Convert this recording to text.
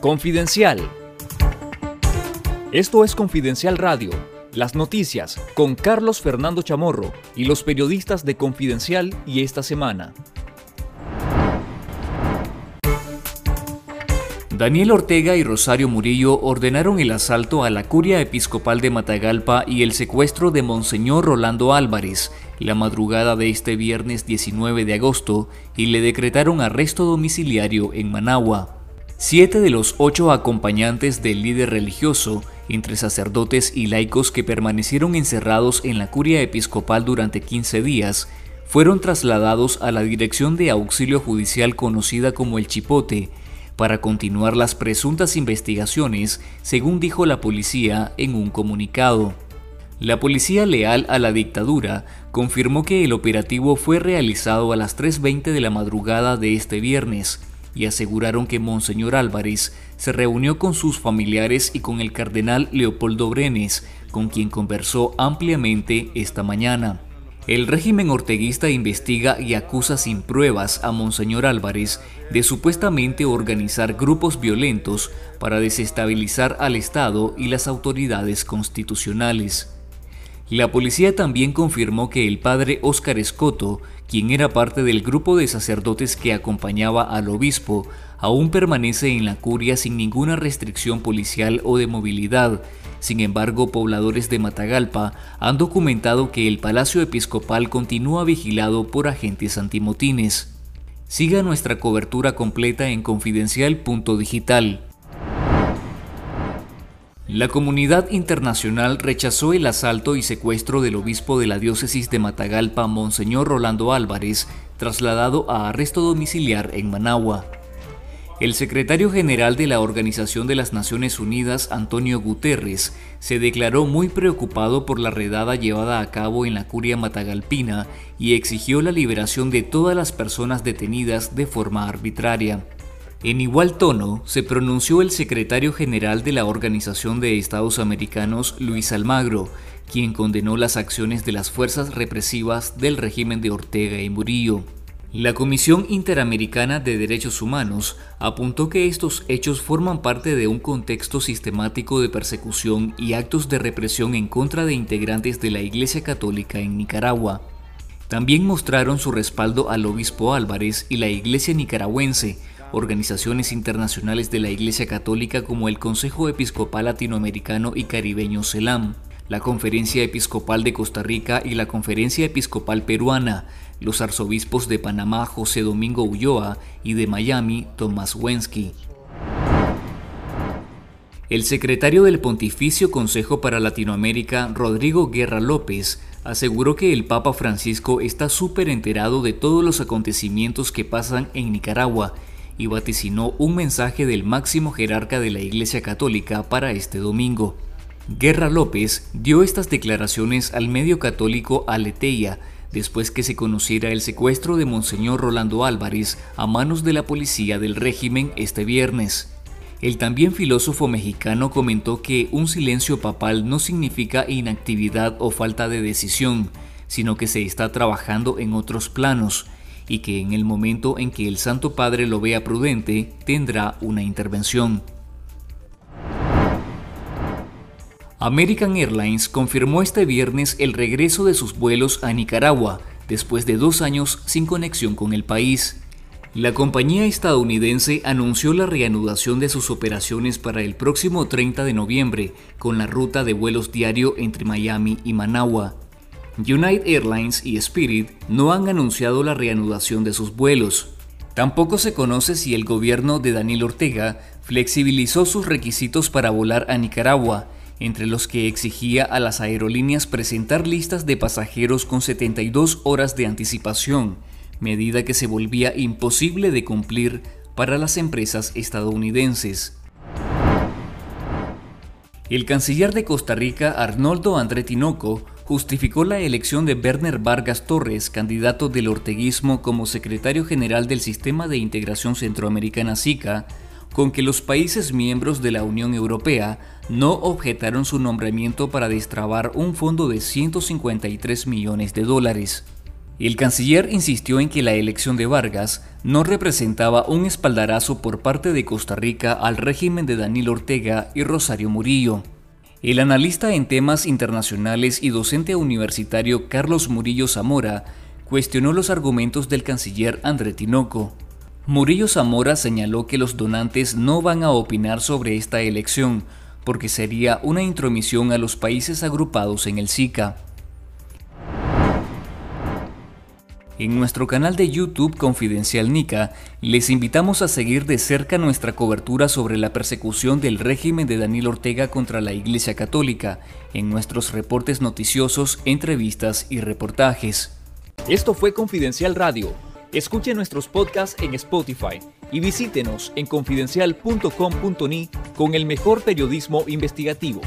Confidencial. Esto es Confidencial Radio, las noticias con Carlos Fernando Chamorro y los periodistas de Confidencial y esta semana. Daniel Ortega y Rosario Murillo ordenaron el asalto a la curia episcopal de Matagalpa y el secuestro de Monseñor Rolando Álvarez la madrugada de este viernes 19 de agosto y le decretaron arresto domiciliario en Managua. Siete de los ocho acompañantes del líder religioso, entre sacerdotes y laicos que permanecieron encerrados en la curia episcopal durante 15 días, fueron trasladados a la dirección de auxilio judicial conocida como el Chipote, para continuar las presuntas investigaciones, según dijo la policía en un comunicado. La policía leal a la dictadura confirmó que el operativo fue realizado a las 3.20 de la madrugada de este viernes, y aseguraron que Monseñor Álvarez se reunió con sus familiares y con el cardenal Leopoldo Brenes, con quien conversó ampliamente esta mañana. El régimen orteguista investiga y acusa sin pruebas a Monseñor Álvarez de supuestamente organizar grupos violentos para desestabilizar al Estado y las autoridades constitucionales. La policía también confirmó que el padre Óscar Escoto, quien era parte del grupo de sacerdotes que acompañaba al obispo, aún permanece en la curia sin ninguna restricción policial o de movilidad. Sin embargo, pobladores de Matagalpa han documentado que el Palacio Episcopal continúa vigilado por agentes antimotines. Siga nuestra cobertura completa en confidencial.digital. La comunidad internacional rechazó el asalto y secuestro del obispo de la diócesis de Matagalpa, Monseñor Rolando Álvarez, trasladado a arresto domiciliar en Managua. El secretario general de la Organización de las Naciones Unidas, Antonio Guterres, se declaró muy preocupado por la redada llevada a cabo en la curia matagalpina y exigió la liberación de todas las personas detenidas de forma arbitraria. En igual tono se pronunció el secretario general de la Organización de Estados Americanos, Luis Almagro, quien condenó las acciones de las fuerzas represivas del régimen de Ortega y Murillo. La Comisión Interamericana de Derechos Humanos apuntó que estos hechos forman parte de un contexto sistemático de persecución y actos de represión en contra de integrantes de la Iglesia Católica en Nicaragua. También mostraron su respaldo al obispo Álvarez y la Iglesia nicaragüense, organizaciones internacionales de la Iglesia Católica como el Consejo Episcopal Latinoamericano y Caribeño CELAM, la Conferencia Episcopal de Costa Rica y la Conferencia Episcopal Peruana, los arzobispos de Panamá José Domingo Ulloa y de Miami Tomás Wensky. El secretario del Pontificio Consejo para Latinoamérica, Rodrigo Guerra López, aseguró que el Papa Francisco está súper enterado de todos los acontecimientos que pasan en Nicaragua y vaticinó un mensaje del máximo jerarca de la Iglesia Católica para este domingo. Guerra López dio estas declaraciones al medio católico Aleteia después que se conociera el secuestro de Monseñor Rolando Álvarez a manos de la policía del régimen este viernes. El también filósofo mexicano comentó que un silencio papal no significa inactividad o falta de decisión, sino que se está trabajando en otros planos y que en el momento en que el Santo Padre lo vea prudente, tendrá una intervención. American Airlines confirmó este viernes el regreso de sus vuelos a Nicaragua, después de dos años sin conexión con el país. La compañía estadounidense anunció la reanudación de sus operaciones para el próximo 30 de noviembre, con la ruta de vuelos diario entre Miami y Managua. United Airlines y Spirit no han anunciado la reanudación de sus vuelos. Tampoco se conoce si el gobierno de Daniel Ortega flexibilizó sus requisitos para volar a Nicaragua, entre los que exigía a las aerolíneas presentar listas de pasajeros con 72 horas de anticipación, medida que se volvía imposible de cumplir para las empresas estadounidenses. El canciller de Costa Rica, Arnoldo André Tinoco, justificó la elección de Werner Vargas Torres, candidato del orteguismo como secretario general del Sistema de Integración Centroamericana SICA, con que los países miembros de la Unión Europea no objetaron su nombramiento para destrabar un fondo de 153 millones de dólares. El canciller insistió en que la elección de Vargas no representaba un espaldarazo por parte de Costa Rica al régimen de Daniel Ortega y Rosario Murillo. El analista en temas internacionales y docente universitario Carlos Murillo Zamora cuestionó los argumentos del canciller André Tinoco. Murillo Zamora señaló que los donantes no van a opinar sobre esta elección, porque sería una intromisión a los países agrupados en el SICA. En nuestro canal de YouTube Confidencial Nica, les invitamos a seguir de cerca nuestra cobertura sobre la persecución del régimen de Daniel Ortega contra la Iglesia Católica, en nuestros reportes noticiosos, entrevistas y reportajes. Esto fue Confidencial Radio. Escuche nuestros podcasts en Spotify y visítenos en confidencial.com.ni con el mejor periodismo investigativo.